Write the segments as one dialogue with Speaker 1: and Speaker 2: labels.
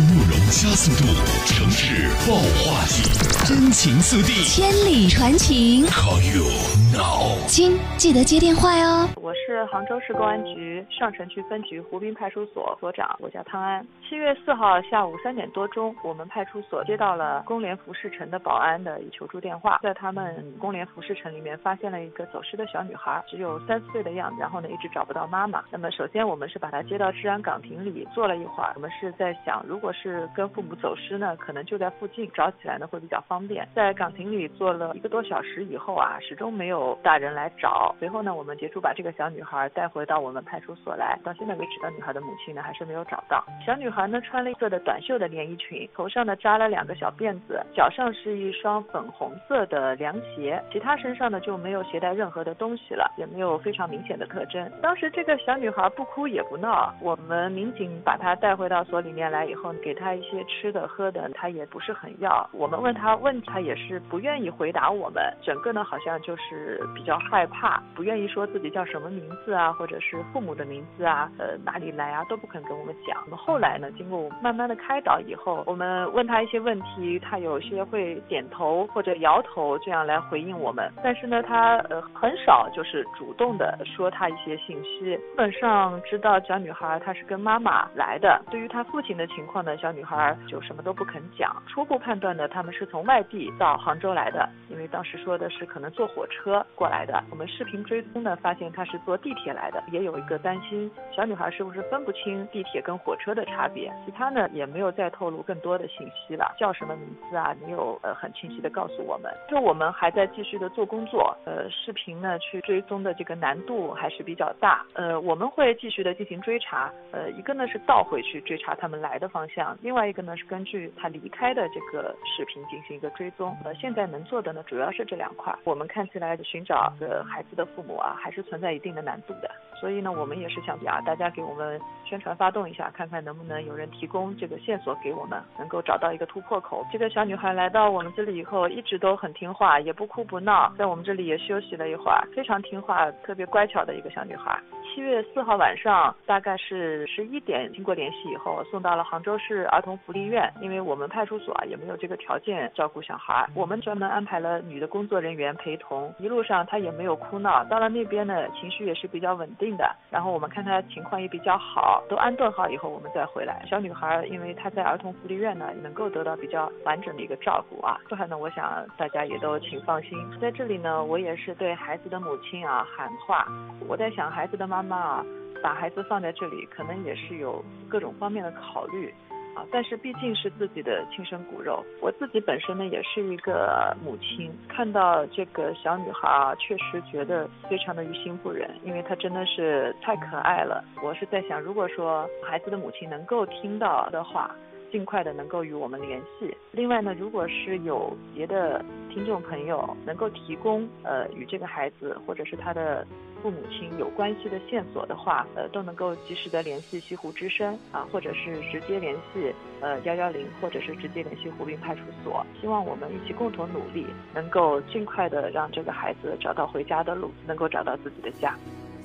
Speaker 1: 慕容加速度，城市爆话题，真情速递。
Speaker 2: 千里传情
Speaker 1: ，Call you now。
Speaker 2: 亲，记得接电话哟。
Speaker 3: 我是杭州市公安局上城区分局湖滨派出所所长，我叫汤安。七月四号下午三点多钟，我们派出所接到了工联服饰城的保安的求助电话，在他们工联服饰城里面发现了一个走失的小女孩，只有三四岁的样子，然后呢一直找不到妈妈。那么首先我们是把她接到治安岗亭里坐了一会儿，我们是在想，如果是跟父母走失呢，可能就在附近，找起来呢会比较方便。在岗亭里坐了一个多小时以后啊，始终没有大人来找。随后呢，我们结束把这个小女孩带回到我们派出所来。到现在为止，这女孩的母亲呢还是没有找到。小女孩呢穿了一个的短袖的连衣裙，头上呢扎了两个小辫子，脚上是一双粉红色的凉鞋，其他身上呢就没有携带任何的东西了，也没有非常明显的特征。当时这个小女孩不哭也不闹，我们民警把她带回到所里面来以后，给她一些吃的喝的，她也不是很要。我们问她问，她也是不愿意回答我们，整个呢好像就是比较害怕，不愿意说自己叫什么名字啊，或者是父母的名字啊，呃哪里来啊都不肯跟我们讲。那么后来呢，经过我慢慢的开导以后，我们问她一些问题，她有些会点头或者摇头这样来回应我们，但是呢，她呃很少就是主动的说她一些信息，基本上知道小女孩她是跟妈妈来的。对于她父亲的情况呢，小女孩就什么都不肯讲。初步判断呢，他们是从外地到杭州来的，因为当时说的是可能坐火车过来的。我们视频追踪呢，发现她是坐地铁来的，也有一个担心小女孩是不是分不清地铁跟火车的差别。其他呢也没有再透露更多的信息了，叫什么名字啊，没有呃很清晰的告诉我们。就我们还在继续的做工作，呃，视频呢去追踪的这个难度还是比较大。呃，我们会继续的进行追查，呃，一个呢是倒回去追查他们来的方向，另外一个呢是根据他离开的这个视频进行一个追踪。呃，现在能做的呢主要是这两块。我们看起来寻找呃孩子的父母啊，还是存在一定的难度的。所以呢，我们也是想啊，大家给我们宣传发动一下，看看能不能有人提供这个线索给我们，能够找到一个突破口。这个小女孩来到我们这里以后，一直都很听话，也不哭不闹，在我们这里也休息了一会儿，非常听话，特别乖巧的一个小女孩。七月四号晚上，大概是十一点，经过联系以后，送到了杭州市儿童福利院。因为我们派出所啊也没有这个条件照顾小孩，我们专门安排了女的工作人员陪同。一路上她也没有哭闹，到了那边呢，情绪也是比较稳定的。然后我们看她情况也比较好，都安顿好以后，我们再回来。小女孩因为她在儿童福利院呢，能够得到比较完整的一个照顾啊。这还呢，我想大家也都请放心。在这里呢，我也是对孩子的母亲啊喊话。我在想，孩子的妈妈啊，把孩子放在这里，可能也是有各种方面的考虑。啊，但是毕竟是自己的亲生骨肉，我自己本身呢也是一个母亲，看到这个小女孩，确实觉得非常的于心不忍，因为她真的是太可爱了。我是在想，如果说孩子的母亲能够听到的话，尽快的能够与我们联系。另外呢，如果是有别的听众朋友能够提供呃与这个孩子或者是他的父母亲有关系的线索的话，呃都能够及时的联系西湖之声啊，或者是直接联系呃幺幺零，或者是直接联系湖滨派出所。希望我们一起共同努力，能够尽快的让这个孩子找到回家的路，能够找到自己的家。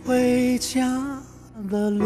Speaker 4: 回家的路，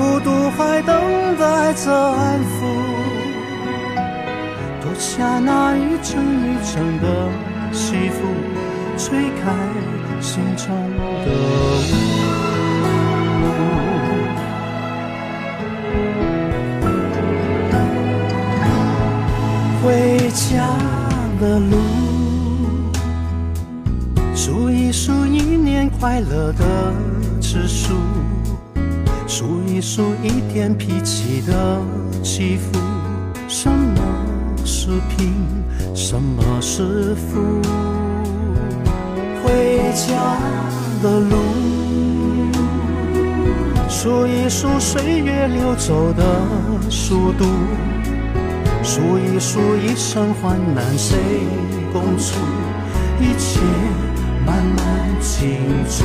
Speaker 4: 孤独还等待着安抚，脱下那一层一层的西服，吹开心中的雾。回家的路，数一数一年快乐的次数，数一数一天脾气的起伏。什么是贫，什么是富？回家的路，数一数岁月流走的速度。数一数一生患难谁共处，一切慢慢清楚。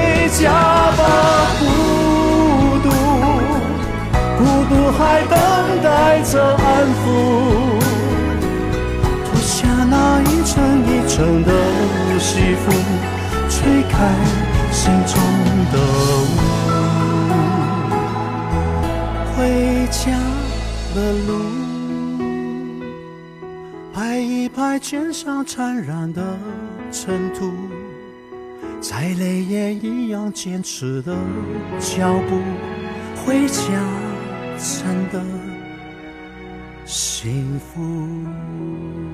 Speaker 4: 家吧，孤独，孤独还等待着安抚。脱下那一层一层的西服，吹开心中的雾。回家的路，拍一拍肩上沾染的尘土，再累也一样坚持的脚步。回家真的幸福。